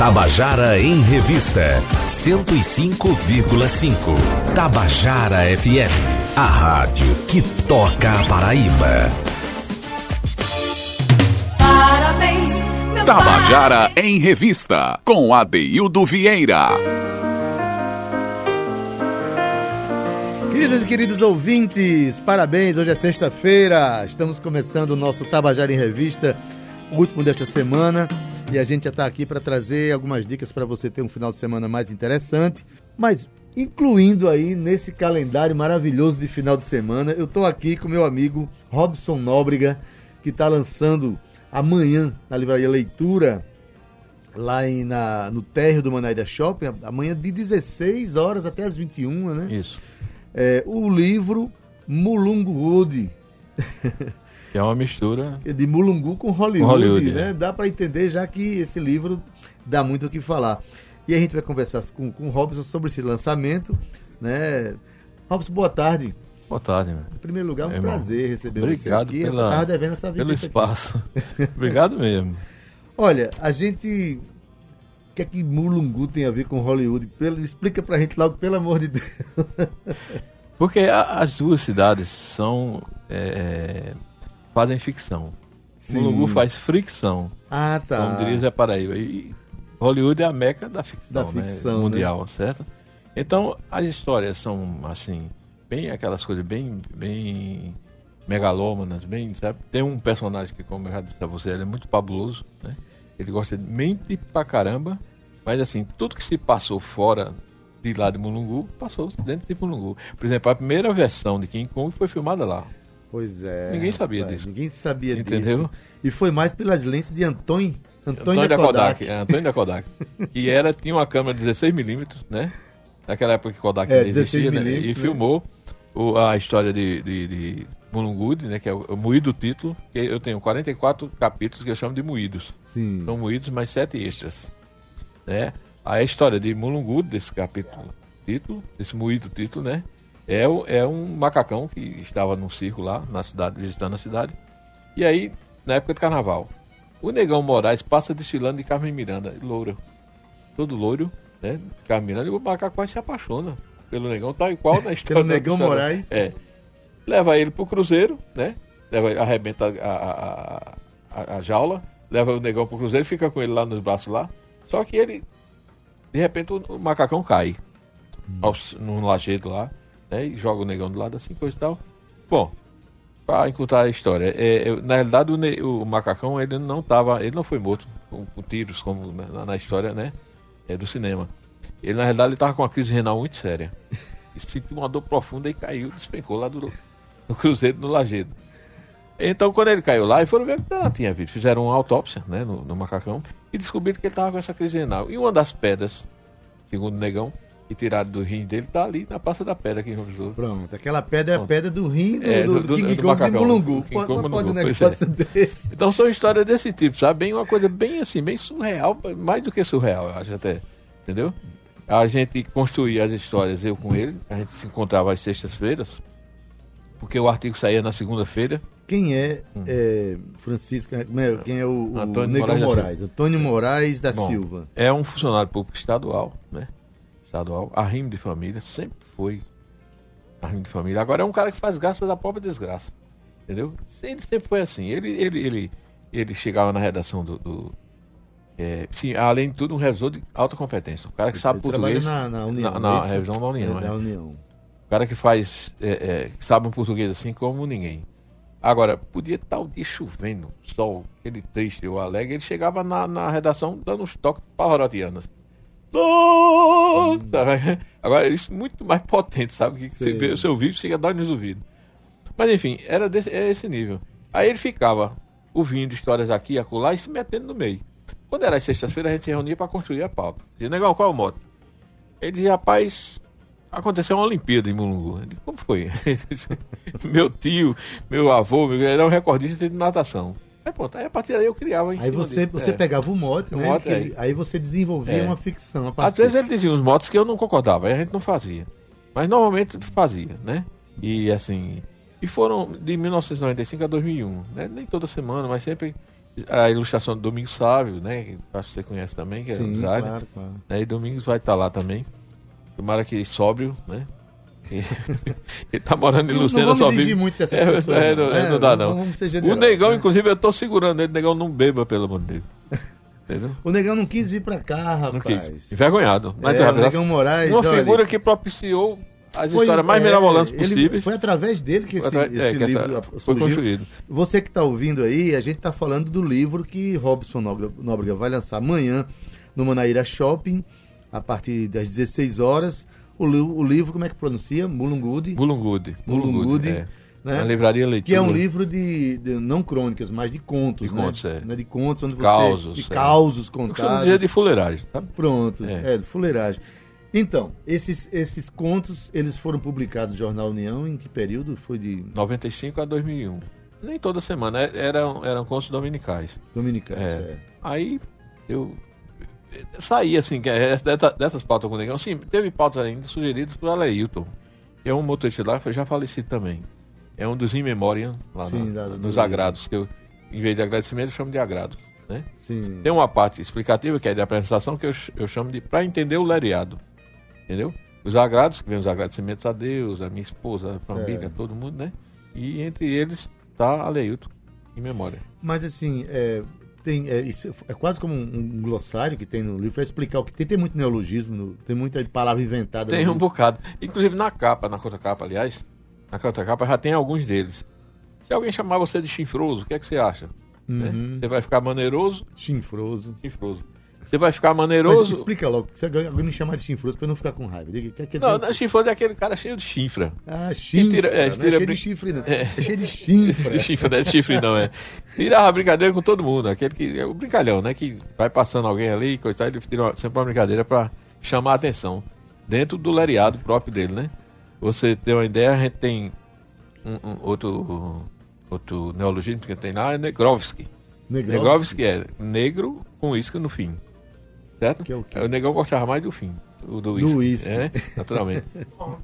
Tabajara em Revista 105,5. Tabajara FM, a rádio que toca a Paraíba. Parabéns, Tabajara em Revista, com Adeildo Vieira. Queridos e queridos ouvintes, parabéns! Hoje é sexta-feira, estamos começando o nosso Tabajara em Revista, o último desta semana, e a gente já está aqui para trazer algumas dicas para você ter um final de semana mais interessante, mas incluindo aí nesse calendário maravilhoso de final de semana, eu estou aqui com meu amigo Robson Nóbrega, que está lançando amanhã na Livraria Leitura, lá em, na, no térreo do Manaíra Shopping, amanhã de 16 horas até as 21, né? Isso. É, o livro Mulungu Wood, é uma mistura. de Mulungu com Hollywood, Hollywood, né? é. Dá para entender já que esse livro dá muito o que falar. E a gente vai conversar com, com o Robson sobre esse lançamento, né? Robson, boa tarde. Boa tarde, meu. Em primeiro lugar, é um Irmão, prazer receber Obrigado você aqui. Pela- tava devendo essa Pelo espaço. Obrigado mesmo. Olha, a gente... O que é que Mulungu tem a ver com Hollywood? Pelo- explica pra gente logo, pelo amor de Deus. Porque a- as duas cidades são. é, fazem ficção. Sim. Mulungu faz fricção. Ah, tá. Como diria Zé Paraíba. E Hollywood é a meca da ficção, Da né? ficção, né? mundial, certo? Então, as histórias são, assim, bem aquelas coisas bem, bem megalômanas, bem, sabe? Tem um personagem que, como eu já disse a você, ele é muito fabuloso, né? Ele gosta de mente pra caramba, mas, assim, tudo que se passou fora de lá de Mulungu, passou dentro de Mulungu. Por exemplo, a primeira versão de King Kong foi filmada lá. Pois é. Ninguém sabia rapaz, disso. Ninguém sabia Entendeu? disso. E foi mais pelas lentes de Antônio, Antônio, Antônio da da Kodak. Kodak. é, Antônio da Kodak. que era, tinha uma câmera 16mm, né? Naquela época que Kodak É, existia, 16 né? E né? filmou o- a história de, de, de Mulungud, né? Que é o, o Moído Título. Que eu tenho 44 capítulos que eu chamo de Moídos. Sim. São moídos mais sete extras. Né? A história de Mulungud, desse capítulo título, desse moído título, né? É, é um macacão que estava num circo lá na cidade, visitando a cidade. E aí, na época de carnaval, o Negão Moraes passa desfilando de Carmen Miranda, louro. Todo louro, né? Carmen Miranda, e o macaco quase se apaixona pelo Negão, tal e qual na história. Pelo Negão história. Moraes. É. Leva ele pro cruzeiro, né? Leva, arrebenta a, a, a, a jaula, leva o negão pro cruzeiro, fica com ele lá nos braços lá. Só que ele, de repente, o, o macacão cai ao, num lajedo lá, né? E joga o negão do lado assim, coisa e tal. Bom, para encurtar a história, é, eu- na realidade o, o macacão ele não tava, ele não foi morto com, com tiros como na, na história, né? É, do cinema. Ele na realidade ele tava com uma crise renal muito séria. E sentiu uma dor profunda e caiu, despencou lá do, do cruzeiro no lajedo. Então, quando ele caiu lá, e foram ver o que ela tinha visto. Fizeram uma autópsia né, no, no macacão e descobriram que ele estava com essa crise renal. E uma das pedras, segundo o negão, que tiraram do rim dele, está ali na Praça da Pedra aqui em João Pessoa. Pronto, aquela pedra é a pedra do rim do, É, do, do- do do- King do Kong macacão. Mulungu. Pode, um negócio é. desse. Então são histórias desse tipo, sabe? Bem uma coisa bem assim, bem surreal, mais do que surreal, eu acho até. Entendeu? A gente construía as histórias, eu com ele, a gente se encontrava às sextas-feiras, porque o artigo saía na segunda-feira. Quem é, é, Francisco, como é- quem é o, o Hum. Antônio Negão Moraes Moraes? Antônio Moraes da Bom, Silva. É um funcionário público estadual, né? Estadual, arrimo de família, sempre foi arrimo de família. Agora é um cara que faz graça da própria desgraça. Entendeu? Ele sempre foi assim. Ele, ele, ele, ele chegava na redação do. do- é, sim, além de tudo, um revisor de alta competência. Um cara que sabe Ele português. na, na União. na, é na isso? revisão da União. É, é. da União. O cara que faz, é, é, que sabe um português assim como ninguém. Agora, podia estar o dia chovendo, sol, aquele triste ou alegre, ele chegava na, na redação dando uns toques pavarotianos. Tô! Sabe? Agora, isso muito mais potente, sabe? Que você vê o seu vídeo chega a dar nos ouvidos. Mas enfim, era desse, é esse nível. Aí ele ficava ouvindo histórias aqui e acolá e se metendo no meio. Quando era sexta-feira, a gente se reunia para construir a pauta. Dizia, negão, qual é o moto? Ele dizia, rapaz, aconteceu uma Olimpíada em Mulungu. Disse, como foi? Disse, meu tio, meu avô, meu, era um recordista de natação. Aí pronto, aí a partir daí eu criava Aí você, disso. você É. pegava o mote, O né? mote, que é. aí você desenvolvia É. uma ficção. Às vezes ele dizia uns motos que eu não concordava, aí a gente não fazia. Mas normalmente fazia, né? E assim. E foram de 1995 a 2001, né? Nem toda semana, mas sempre a ilustração do Domingos Sávio, né? que Acho que você conhece também, que é Sim, designer. claro, claro. Né, E Domingos vai estar lá também. Tomara que sóbrio, né? Ele tá morando em Não- Lucena não só vive- muito dessas é, pessoas, é, não. não, É, não dá não não. O Negão, né? inclusive, eu tô segurando ele, Negão não beba, pelo amor de Deus. Entendeu? O Negão não quis vir pra cá, Não rapaz. quis. Envergonhado. Mas É, é, o Negão Moraes, uma olha, figura que propiciou as Foi- histórias mais é, mirabolantes possíveis. Foi através dele que esse, atra- é, esse que livro foi construído. Você que está ouvindo aí, a gente está falando do livro que Robson Nóbrega vai lançar amanhã no Manaíra Shopping, a partir das 16 horas. O, o livro, como é que pronuncia? Mulungudi. Mulungudi. Mulungudi, é. né? Na livraria leitura. Que é um livro de, de- não crônicas, mas de contos, De né? contos, é. Né? De contos, onde você... Causos, De é. causos Eu contados. dizer de fuleiragem, sabe? Pronto, É. é, de fuleiragem. Então, esses, esses contos, eles foram publicados no Jornal União em que período? Foi de 95 a 2001. Nem toda semana, é- eram, eram contos dominicais. Dominicano, É. certo. Aí eu saí assim, é dessa- dessas pautas com o Negão. Sim, teve pautas ainda sugeridas por Aleilton, que é um motorista lá, já falecido também. É um dos In Memoriam, lá Sim, na- da- nos do- agrados, que eu, em vez de agradecimento, eu chamo de agrados. Né? Sim. Tem uma parte explicativa, que é de apresentação, que eu, eu chamo de para entender o lereado. Entendeu? Os agrados, que vem os agradecimentos a Deus, a minha esposa, a família, Certo. todo mundo, né? E entre eles está Aleilton, em memória. Mas assim, é, tem, é, é quase como um, um glossário que tem no livro para explicar o que tem. Tem muito neologismo, no- tem muita palavra inventada. Tem um bocado. Inclusive na capa, na contracapa, aliás, na contracapa já tem alguns deles. Se alguém chamar você de chifroso, o que é que você acha? Né? Uhum. Você vai ficar maneiroso? Chinfroso. Chifroso. Você vai ficar Mas maneiroso? explica logo, se alguém alguém me chamar de chinfroso para eu não ficar com raiva. Diga, quer, quer Não, dizer- não, chifroso é aquele cara cheio de chifra. Ah, chifre. tira- é, não é tira cheio de chifre, não. É. É cheio de chifre. De chifre, não é de chifre não, é. Tirava brincadeira com todo mundo. Aquele que. É o brincalhão, né? Que vai passando alguém ali, coitado, ele tira uma- sempre uma brincadeira pra chamar a atenção. Dentro do lereado próprio dele, né? Você ter uma ideia, a gente tem um, um outro, outro neologismo que tem lá, é Negrovski. Negrovski é negro com isca no fim. Certo? Que é o quê? o negão gostava mais do fim. O do Do uísque. uísque. É, naturalmente. Pronto,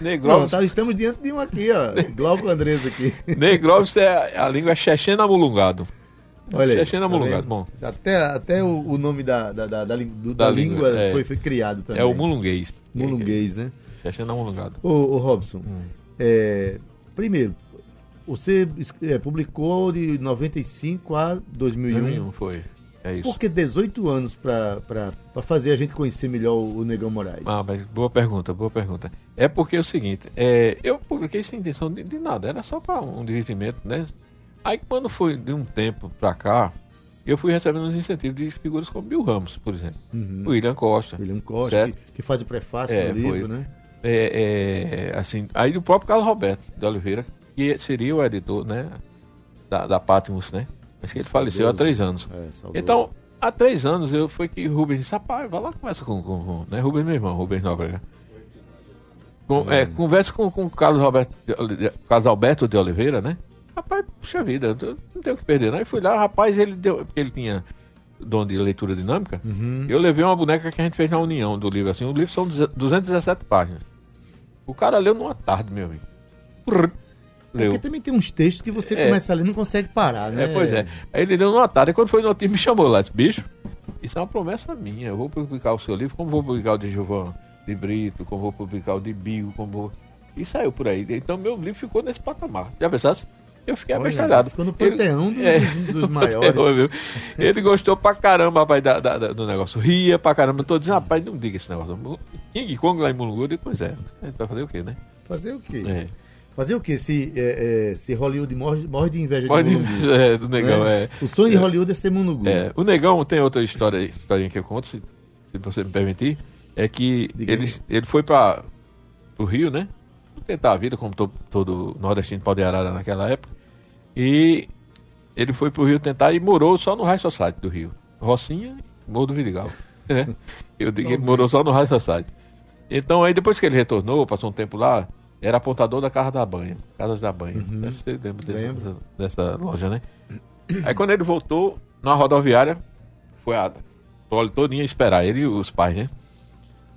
Negrovski. tá, estamos diante de um aqui, ó. Glauco Andrés aqui. Negrovski é a língua é chechena mulungado. Olha aí. Chechena tá mulungado, bom. Até, até o, o nome da, da, da, da, do- Da língua, língua, é. foi, foi criado também. É o mulunguês. Mulunguês, né? Chechena mulungado. Ô, ô Robson, Hum. é, primeiro, você é, publicou de 95 a 2001. 2001 foi. É isso. Por que 18 anos para fazer a gente conhecer melhor o, Negão Moraes? Ah, mas boa pergunta, boa pergunta. É porque é o seguinte, é, eu publiquei sem intenção de, de nada, era só para um divertimento, né? Aí quando foi de um tempo pra cá, eu fui recebendo uns incentivos de figuras como Bill Ramos, por exemplo. O William Costa. Uhum. William Costa, que, que faz o prefácio É, do livro, foi. né? É, é, assim, aí o próprio Carlos Roberto de Oliveira, que seria o editor, né? Da, da Patmos, né? Mas que ele faleceu há três anos. É. Então, há três anos eu foi que Rubens disse, rapaz, vai lá conversa com, com, com né? Rubens, meu irmão, Rubens Nóbrega. Com, é, conversa com, com o Carlos, Oli- Carlos Alberto de Oliveira, né? Rapaz, puxa vida, não tenho o que perder, não. Aí fui lá, rapaz, ele deu, porque ele tinha dom de leitura dinâmica. Eu levei uma boneca que a gente fez na União do livro, assim. O livro são 217 páginas. O cara leu numa tarde, meu amigo. Prrr, Porque também tem uns textos que você É. começa a ler e não consegue parar, né? É, pois é. Aí ele deu tarde, e quando foi no outro dia, me chamou lá, disse, bicho, isso é uma promessa minha, eu vou publicar o seu livro, como vou publicar o de Gilvan de Brito, como vou publicar o de Bill, como vou... E saiu por aí. Então meu livro ficou nesse patamar. Já pensasse? Eu fiquei abestalhado. ficou no Ele- panteão dos- É, dos no maiores. panteão? Ele gostou pra caramba, rapaz, da, da- da- do negócio. Ria pra caramba. Tô dizendo, rapaz, não diga esse negócio. King Kong lá em Mulungu, depois é. A gente vai fazer o quê, né? Fazer o quê? É. Fazer o quê? Se, é, é, se Hollywood morre, morre de inveja Pode, de Mulungu, é, do negão, né? é. O sonho de Hollywood é ser Mulungu. É, o Negão tem outra história, historinha que eu conto, se, se você me permitir, é que Diga ele, aí. ele foi para o Rio, né? Tentar a vida, como to- todo nordestino pode arara naquela época. E ele foi pro Rio tentar e morou só no High Society do Rio. Rocinha e Morro do Vidigal. né? Eu digo que ele morou só no High Society. Então aí depois que ele retornou, passou um tempo lá, era apontador da Casa da Banha. Casas da Banha. Você lembra dessa, dessa, dessa loja, né? Aí quando ele voltou, na rodoviária, foi a prole todinha esperar ele e os pais, né?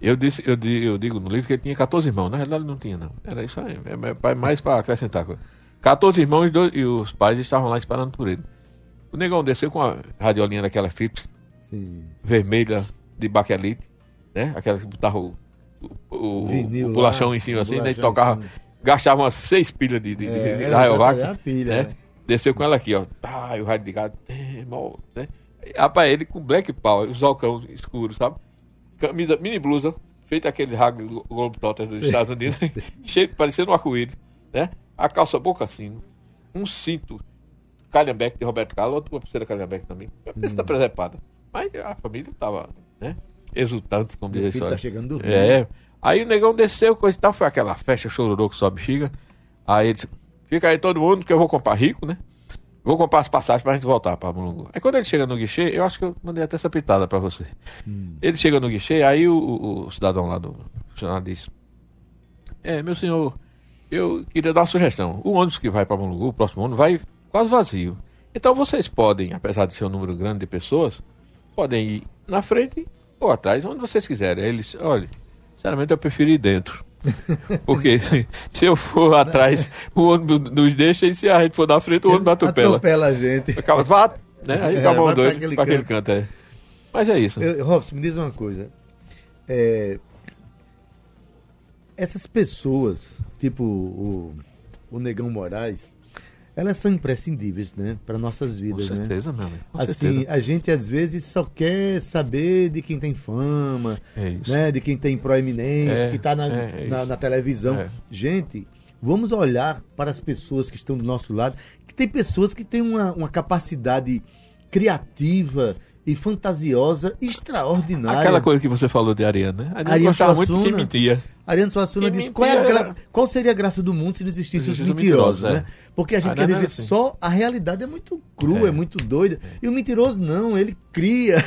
Eu, disse, eu, eu digo no livro que ele tinha 14 irmãos. Na realidade, não tinha, não. Era isso aí. É, é mais para acrescentar coisa. 14 irmãos e, dois- e os pais estavam lá esperando por ele. O negão desceu com a radiolinha daquela Philips Sim. vermelha de baquelite, né? Aquela que botava o, o, Vinil o bolachão lá, em cima assim, né? E tocava, gastava umas seis pilhas de, de, de, É, de é, Rayovac, é pilha, né? né? Desceu com ela aqui, ó. Ah, e o rádio ligado. É, mal, né? Rapaz, ele com black power, os ocão escuros, sabe? Camisa, mini blusa, feita aquele rag do Globetrotter dos Estados Unidos, cheio, parecendo um arco-íris, né? A calça boca assim, um cinto Calhambeck de Roberto Carlos, outra pulseira Calhambeck também. A Hum. tá presepada. Mas a família tava, né? Exultante, como diz a tá chegando dormindo. É. Aí o negão desceu, coisa e tal, foi aquela festa chororô com sua bexiga. Aí ele disse, fica aí todo mundo que eu vou comprar rico, né? Vou comprar as passagens pra gente voltar pra Mulungu. Aí quando ele chega no guichê, eu acho que eu mandei até essa pitada pra você. Hum. Ele chega no guichê, aí o, o- o cidadão lá do jornal diz: É, meu senhor, eu queria dar uma sugestão. O ônibus que vai para Mulungu, o próximo ônibus, vai quase vazio. Então vocês podem, apesar de ser um número grande de pessoas, podem ir na frente ou atrás, onde vocês quiserem. Aí Eles, olha, sinceramente eu prefiro ir dentro. Porque se eu for atrás, o ônibus nos deixa e se a gente for na frente, o ônibus atropela. Atropela a gente. Acaba, vá, né? Aí É, acaba doido pra aquele aquele canto, é. Mas é isso. Eu, Robson, me diz uma coisa. É, essas pessoas, tipo o, o Negão Moraes, elas são imprescindíveis, né? Para nossas Com vidas, né? certeza, meu amigo. Com Assim, certeza. a gente às vezes só quer saber de quem tem fama, É né? De quem tem proeminência, É, que está na, é, na, na televisão. É. Gente, vamos olhar para as pessoas que estão do nosso lado, que tem pessoas que têm uma, uma capacidade criativa e fantasiosa extraordinária. Aquela coisa que você falou de Ariana, né? Ariana, Ariana gostava muito de Suassuna. mentia. Ariano Suassuna disse qual, é gra- qual seria a graça do mundo se não existissem os mentirosos, né? é. Porque a gente Ah, quer não viver é assim. só a realidade é muito crua, é, É. muito doida. E o mentiroso não, ele cria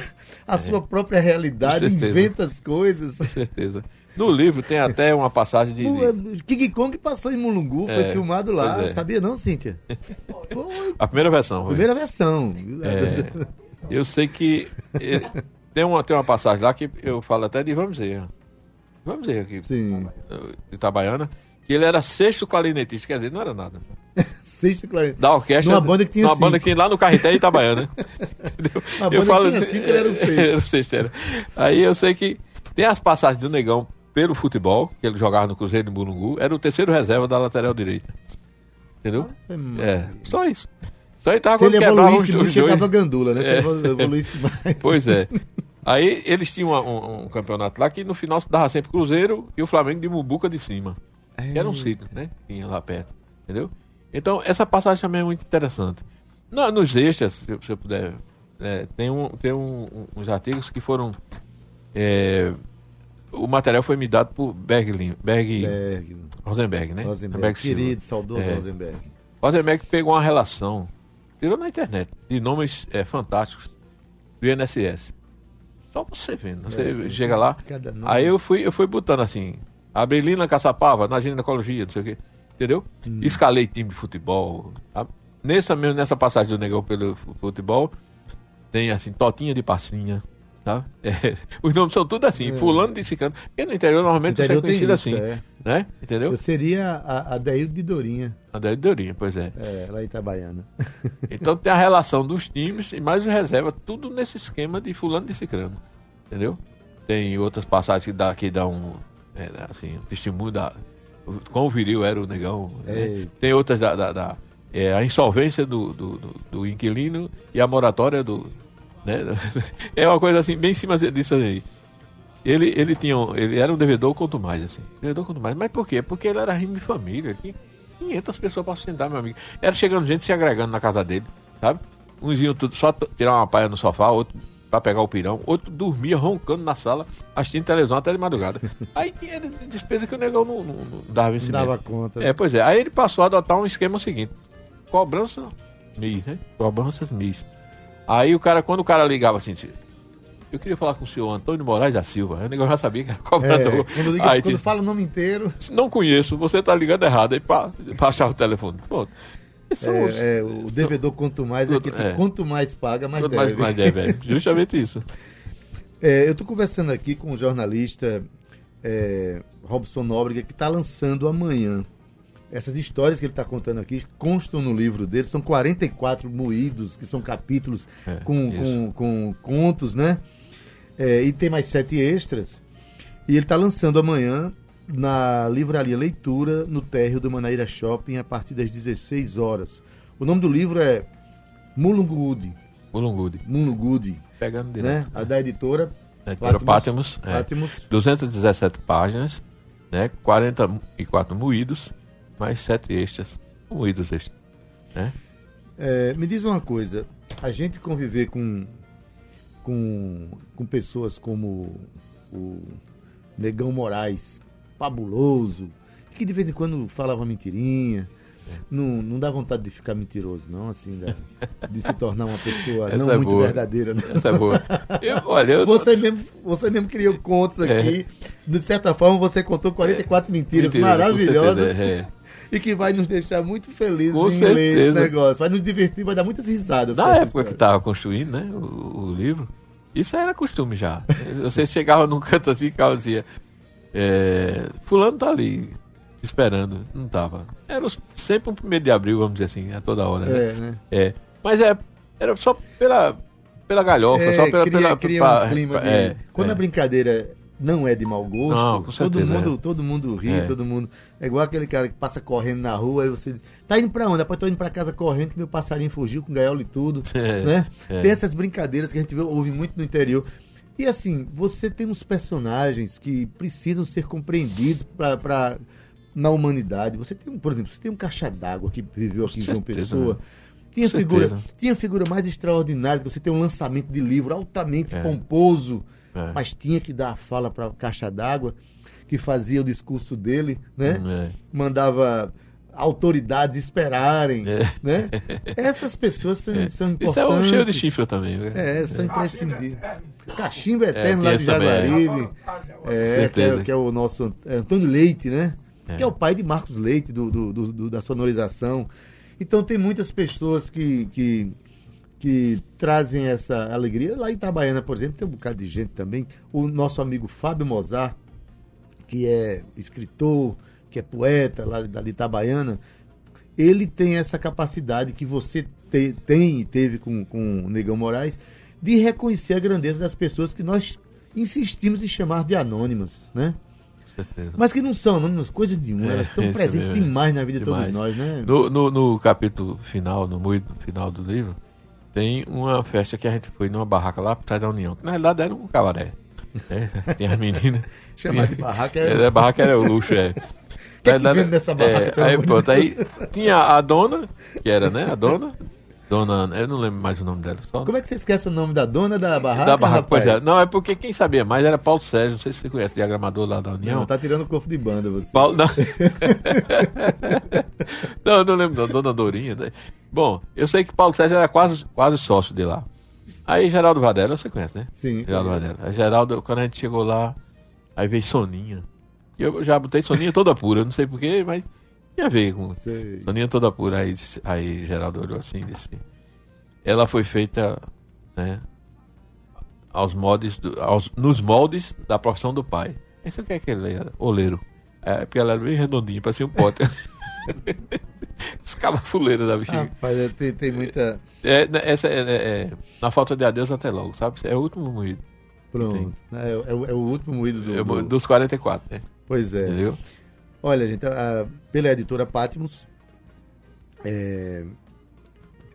a sua própria realidade, inventa as coisas. Com certeza. No livro tem até uma passagem de. O, eh, King Kong passou em Mulungu, foi É, filmado lá. é. Sabia não, Cíntia? Foi A primeira versão. foi. primeira versão. É, eu sei que ele- tem, uma, tem uma passagem lá que eu falo até de Vamos dizer. Vamos dizer aqui. Sim. De Itabaiana. Que ele era sexto clarinetista, quer dizer, não era nada. Sexta clarinete. Da orquestra. Numa banda que tinha Numa banda que tinha lá no Carreté Itabaiana. Entendeu? Uma banda que tinha cinco, ele era o sexto. Era o sexto, era. Aí eu sei que tem as passagens do Negão pelo futebol, que ele jogava no Cruzeiro de Burungu, era o terceiro reserva da lateral direita. Entendeu? É, só isso. Só ele tava Se ele quando os, evoluísse muito, chegava gandula, né? Se É. ele evoluísse mais. Pois é. Aí eles tinham um, um campeonato lá que no final se dava sempre Cruzeiro e o Flamengo de Mubuca de cima. Que era um sítio, né? Tinha lá perto. Entendeu? Então, essa passagem também é muito interessante. Na- nos extras, se, se eu puder, é, tem, um, tem um- uns artigos que foram. é, o material foi me dado por Berglin, Berg, Berg, Rosenberg, né? Rosenberg, Silva. querido, saudoso É. Rosenberg. Rosenberg pegou uma relação, tirou na internet, de nomes é, fantásticos do INSS. Só você vendo, você É, chega lá. Aí eu fui, eu fui botando assim, Abelina Caçapava, na ginecologia, não sei o quê. Entendeu? Hum. Escalei time de futebol. sabe? Nessa, mesmo, nessa passagem do negão pelo fu- futebol, tem assim, Totinha de Passinha. Tá? É, os nomes são tudo assim, fulano de ciclano. Porque no interior normalmente É. Interior você é conhecido isso, assim. é. Né? Entendeu? Eu seria a, a Deildo de Dourinha, André de Dourinha, pois é. é, lá em Itabaiana. Então tem a relação dos times e mais o reserva, tudo nesse esquema de fulano de ciclano. Entendeu? Tem outras passagens que dá, que dá um, é, assim, um testemunho da quão viril era o negão. né? Tem outras da, da- da- é, a insolvência do, do, do- do inquilino e a moratória do. Né? É uma coisa assim, bem em cima disso aí. Ele, ele, tinha, um- ele era um devedor quanto mais, assim. Devedor quanto mais. Mas por quê? Porque ele era rimo de família. Ele tinha 500 pessoas para sustentar, meu amigo. Era chegando gente se agregando na casa dele, sabe? Uns iam tudo, só tirar uma paia no sofá, outro para pegar o pirão, outro dormia roncando na sala, assistindo televisão até de madrugada. Aí tinha despesa que o negão não, não, não dava Não vencimento. dava conta. É, pois é. Aí ele passou a adotar um esquema seguinte: cobrança MIS, né? Cobranças MIS. Aí o cara, quando o cara ligava assim, eu queria falar com o senhor Antônio Moraes da Silva. O negócio já sabia que era É, cobrador. quando, liga- Aí, quando fala o nome inteiro, não conheço, você tá ligando errado. Aí pá, pá, achava o telefone. Pronto. Os- é, é, o devedor quanto mais é que É. quanto mais paga, mais Quanto deve. mais, mais deve, é. Justamente isso. É, eu estou conversando aqui com o jornalista é, Robson Nóbrega, que está lançando amanhã essas histórias que ele está contando aqui constam no livro dele, são 44 moídos, que são capítulos É, com, com, com contos, né? É, e tem mais sete extras. E ele está lançando amanhã na Livraria Leitura, no térreo do Manaíra Shopping, a partir das 16 horas. O nome do livro é Mulungudi. Mulungudi. Mulungudi, Pegando né? direto. A da editora É, editora Pátimos. é. Pátimos. 217 páginas, né? 44 moídos, mais 7 extras. Moídos extras. Né? É, me diz uma coisa, a gente conviver com, com, com pessoas como o Negão Moraes, fabuloso, que de vez em quando falava mentirinha, não, não dá vontade de ficar mentiroso, não, assim, da- de se tornar uma pessoa Essa não é muito boa. verdadeira. Né? Essa é boa. Eu, olha, eu, Você mesmo, você mesmo criou contos É. aqui. De certa forma, você contou 44 mentiras Mentira, com maravilhosas certeza, é. E que vai nos deixar muito felizes Com em ler esse certeza. negócio. Vai nos divertir, vai dar muitas risadas. Na época que história. estava construindo, né, o, o livro, isso era costume já. Você chegava num canto assim e dizia, é, fulano tá ali, esperando. Não tava. Era sempre um primeiro de abril, vamos dizer assim, a toda hora, né? É, né? É. Mas é, era só pela, pela galhofa, É, só pela... cria, pela cria pra- um clima de... é, Quando é. a brincadeira não é de mau gosto, Não, com todo, certeza, mundo, é. todo mundo ri, É. todo mundo... É igual aquele cara que passa correndo na rua, aí você diz, tá indo pra onde? Depois tô indo pra casa correndo, que meu passarinho fugiu com gaiola e tudo, É, né? é. Tem essas brincadeiras que a gente ouve muito no interior. E assim, você tem uns personagens que precisam ser compreendidos pra, na humanidade. Você tem, um, por exemplo, você tem um caixa d'água que viveu aqui em João Pessoa. né? Tinha Com figura, certeza. tinha figura mais extraordinária, você tem um lançamento de livro altamente É. pomposo, É. mas tinha que dar a fala para caixa d'água, que fazia o discurso dele, né? Hum, é. Mandava autoridades esperarem, É. né? Essas pessoas são, É. são importantes. Isso é um cheio de chifre também. né? É, são imprescindíveis. Cachimbo Eterno tem lá de é. Jaguaribe. É, que é, que é o nosso é, Antônio Leite, né? É. Que é o pai de Marcos Leite, do- do- do- da sonorização. Então tem muitas pessoas que, que, que trazem essa alegria. Lá em Itabaiana, por exemplo, tem um bocado de gente também. O nosso amigo Fábio Mozart, que é escritor, que é poeta lá da de Itabaiana, ele tem essa capacidade que você te- tem e teve com, com o Negão Moraes de reconhecer a grandeza das pessoas que nós insistimos em chamar de anônimas, né? Certeza. Mas que não são anônimas coisas nenhuma, É, elas estão isso presentes mesmo. demais na vida de todos nós, né? No, no, no capítulo final, no moído final do livro, tem uma festa que a gente foi numa barraca lá por trás da União, que na realidade era um cabaré. né? Tem as meninas. Chamar de barraca é- é. barraca era o luxo, é. que vende nessa barraca, é, aí, pronto, aí tinha a dona, que era, né? A dona. Dona, eu não lembro mais o nome dela. Só Como é que você esquece o nome da dona da barraca, da barraca, pois é. rapaz? Não, é porque quem sabia mais era Paulo Sérgio, não sei se você conhece, diagramador lá da União. Não, tá tirando o corpo de banda você. Paulo, não. não, eu não lembro, não, Dona Dorinha. né? Bom, eu sei que Paulo Sérgio era quase, quase sócio de lá. Aí Geraldo Vadela, você conhece, né? Sim. Geraldo Vadela. Aí Geraldo, quando a gente chegou lá, aí veio Soninha. E eu já botei Soninha toda pura, não sei porquê, mas tinha a ver com. Sei. Soninha toda pura. Aí, aí Geraldo olhou assim e disse: Ela foi feita, né? Aos moldes, do- aos, nos moldes da profissão do pai. Isso o que é que ele era? Oleiro. É, porque ela era bem redondinha, parecia um pote. Escalafuleira da bichinha. Rapaz, é, tem, tem muita. É, né, essa é, é- é- na falta de adeus até logo, sabe? É o último moído. Pronto. É, é o- é último moído do. Do- Dos 44, né? Pois é. Entendeu? Olha, gente, a- pela editora Patmos, é,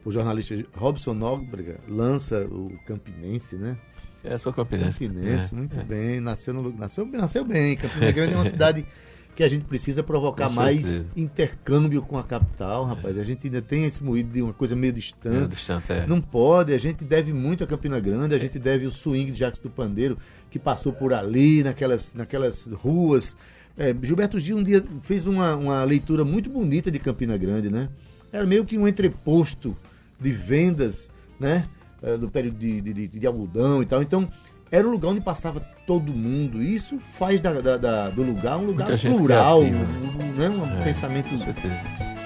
o jornalista Robson Nóbrega lança o Campinense, né? É, sou campinense. Campinense, É, muito é. bem. Nasceu, no, nasceu, nasceu bem. Campina Grande é uma cidade que a gente precisa provocar mais intercâmbio com a capital, rapaz. A gente ainda tem esse moído de uma coisa meio É, distante. distante, é. Não pode, a gente deve muito a Campina Grande, a gente deve o swing de Jacques do Pandeiro, que passou por ali, naquelas, naquelas ruas. É, Gilberto Gil um dia fez uma, uma leitura muito bonita de Campina Grande, né? Era meio que um entreposto de vendas, né? É, do período de, de, de- algodão e tal. Então, era um lugar onde passava todo mundo. Isso faz da- da- da- do lugar um lugar plural, um, né? um É, pensamento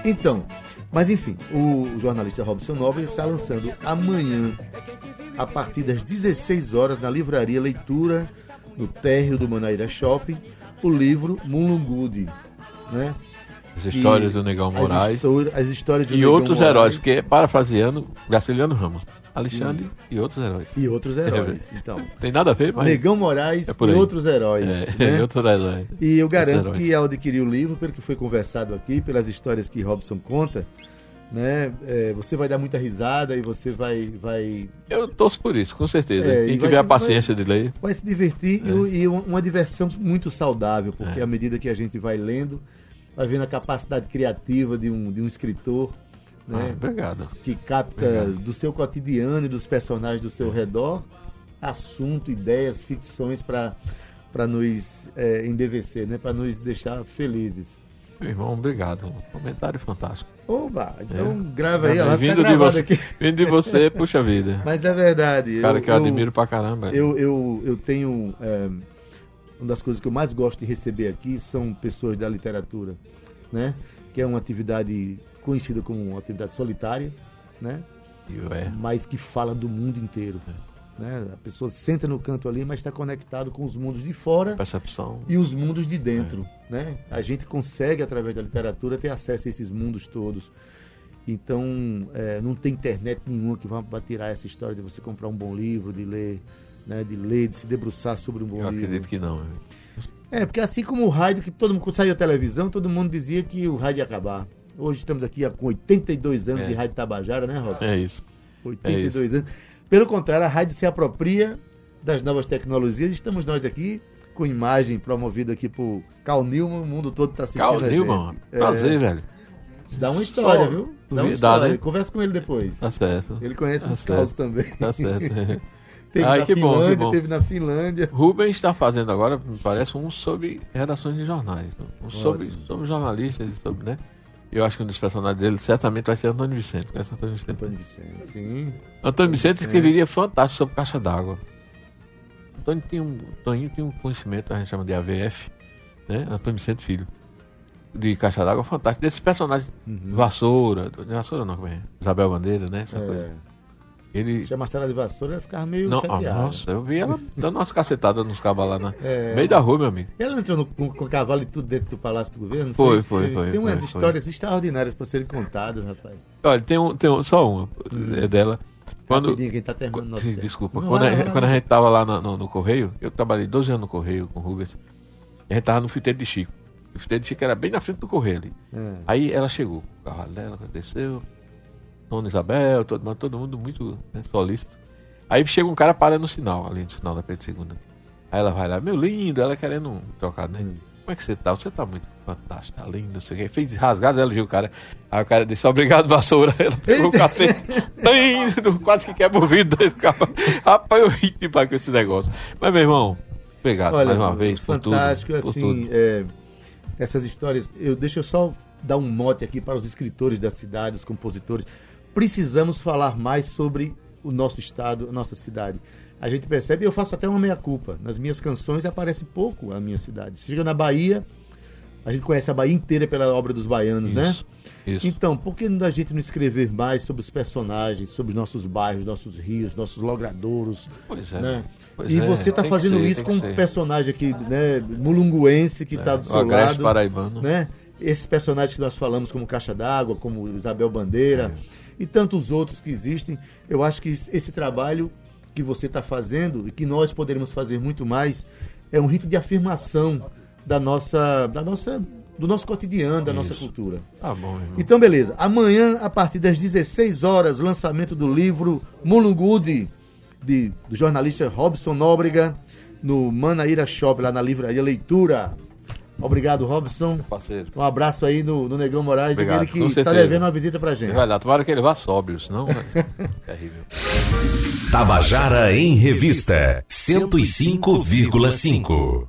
então, mas enfim, o jornalista Robson Nobre está lançando amanhã, a partir das 16 horas, na livraria Leitura, no térreo do Manaíra Shopping, o livro Mulungudi, né? As histórias do Negão as, Moraes histórias, as histórias do e Negão outros Moraes heróis, porque parafraseando Graciliano Ramos, Alexandre e outros heróis. E outros heróis. Então, Tem nada a ver, mas. Negão Moraes É e outros heróis. É, né? e outros heróis. E eu garanto que ao adquirir o livro, pelo que foi conversado aqui, pelas histórias que Robson conta, né, é, você vai dar muita risada e você vai, vai, Eu torço por isso, com certeza. É, e vai tiver a paciência de ler. vai se divertir e, e uma diversão muito saudável, porque É. à medida que a gente vai lendo, vai vendo a capacidade criativa de um, de um escritor, Ah, né, obrigado. que capta Obrigado. do seu cotidiano e dos personagens do seu redor assunto, ideias, ficções para para nos é, embevecer, né, para nos deixar felizes. Meu irmão, obrigado. Um comentário fantástico. Oba, então grava aí, ficar vindo, de você, aqui. vindo de você, puxa vida. Mas é verdade. Cara que eu admiro pra caramba. Eu, eu, eu tenho. é, uma das coisas que eu mais gosto de receber aqui são pessoas da literatura, né? Que é uma atividade conhecida como uma atividade solitária, né? Eu, é. Mas que fala do mundo inteiro. Né? A pessoa senta no canto ali, mas está conectado com os mundos de fora Percepção. e os mundos de dentro, né? A gente consegue através da literatura ter acesso a esses mundos todos. Então, é, não tem internet nenhuma que vá, tirar essa história de você comprar um bom livro, de ler, né? De ler, de se debruçar sobre um bom Eu livro. acredito que não. É, porque assim como o rádio, que todo mundo quando saiu a televisão, todo mundo dizia que o rádio ia acabar. Hoje estamos aqui com 82 anos É. de rádio Tabajara, né, Rosa? É isso. 82 anos. Pelo contrário, a rádio se apropria das novas tecnologias. Estamos nós aqui com imagem promovida aqui por Cal Newman, o mundo todo está assistindo Cal gente. Newman, É, prazer, velho. Dá uma história, Só- viu? Dá Dá, uma história. né? Conversa com ele depois. Tá certo. Ele conhece Tá os caos também. Tá certo. teve Ai, na que bom, que Finlândia, bom. teve na Finlândia. Rubens está fazendo agora, me parece, um sobre redações de jornais. Um sobre, sobre jornalistas, sobre, né? Eu acho que um dos personagens dele certamente vai ser Antônio Vicente. Conhece Antônio Vicente? Antônio Vicente, sim. Antônio Vicente Vicente. escreveria fantástico sobre caixa d'água. Antônio tinha um, Toninho tinha um conhecimento, a gente chama de AVF, né? Antônio Vicente Filho. De caixa d'água fantástico. Desses personagens, Vassoura, de Vassoura não, como é? Isabel Bandeira, né? Essa coisa. Ele. Chama a Sara de Vassoura, ela ficava meio Não, ah, chateada. nossa, eu vi ela dando umas cacetadas nos cabos lá na É. meio da rua, meu amigo. Ela entrou no, com, com cavalo e tudo dentro do Palácio do Governo? Foi, foi, foi, Tem umas foi, histórias extraordinárias para serem contadas, rapaz. Olha, tem, um, tem um, só uma é dela. Quando, quem tá terminando Sim, desculpa. Não, quando, vai a, vai quando a gente tava lá no, no- no Correio, eu trabalhei 12 anos no Correio com o Rubens. A gente tava no fiteiro de Chico. O fiteiro de Chico era bem na frente do Correio ali. É. Aí ela chegou, o cavalo dela desceu, Dona Isabel, todo, mas todo mundo muito né, solícito. Aí chega um cara parando no sinal, ali no sinal da Pedro II. Aí ela vai lá, meu lindo, ela querendo trocado, né? Como é que você tá? Você tá muito fantástico, tá lindo, não sei o quê. Fez rasgado, ela viu o cara. Aí o cara disse, obrigado, vassoura. Ela pegou o cacete, tem, quase que quebra o vidro desse carro. Rapaz, eu ri demais com esse negócio. Mas, meu irmão, obrigado mais uma vez por tudo. fantástico, assim, é, essas histórias. Eu deixa eu só dar um mote aqui para os escritores da cidade, os compositores. Precisamos falar mais sobre o nosso estado, a nossa cidade. A gente percebe, eu faço até uma meia culpa. Nas minhas canções aparece pouco a minha cidade. Você chega na Bahia, a gente conhece a Bahia inteira pela obra dos baianos, né? Isso, isso. Então, por que a gente não escrever mais sobre os personagens, sobre os nossos bairros, nossos rios, nossos logradouros? Pois é. né? Pois e é, você está fazendo ser, isso com um ser. personagem aqui, né, mulunguense, que está É, do o seu Agreste lado. paraibano. Né? Esses personagens que nós falamos, como Caixa d'Água, como Isabel Bandeira É. e tantos outros que existem, eu acho que esse trabalho que você está fazendo e que nós poderemos fazer muito mais é um rito de afirmação da nossa, da nossa, do nosso cotidiano, da nossa Isso. cultura. Tá bom, irmão. Então, beleza. Amanhã, a partir das 16 horas, lançamento do livro Mulungudi, de, do jornalista Robson Nóbrega, no Manaíra Shop, lá na livraria Leitura. Obrigado, Robson. Parceiro. Um abraço aí no, no Negão Moraes, Obrigado, aquele que está devendo uma visita pra gente. Ele vai lá, tomara que ele vá sóbrio, senão é terrível. Tabajara em Revista 105,5.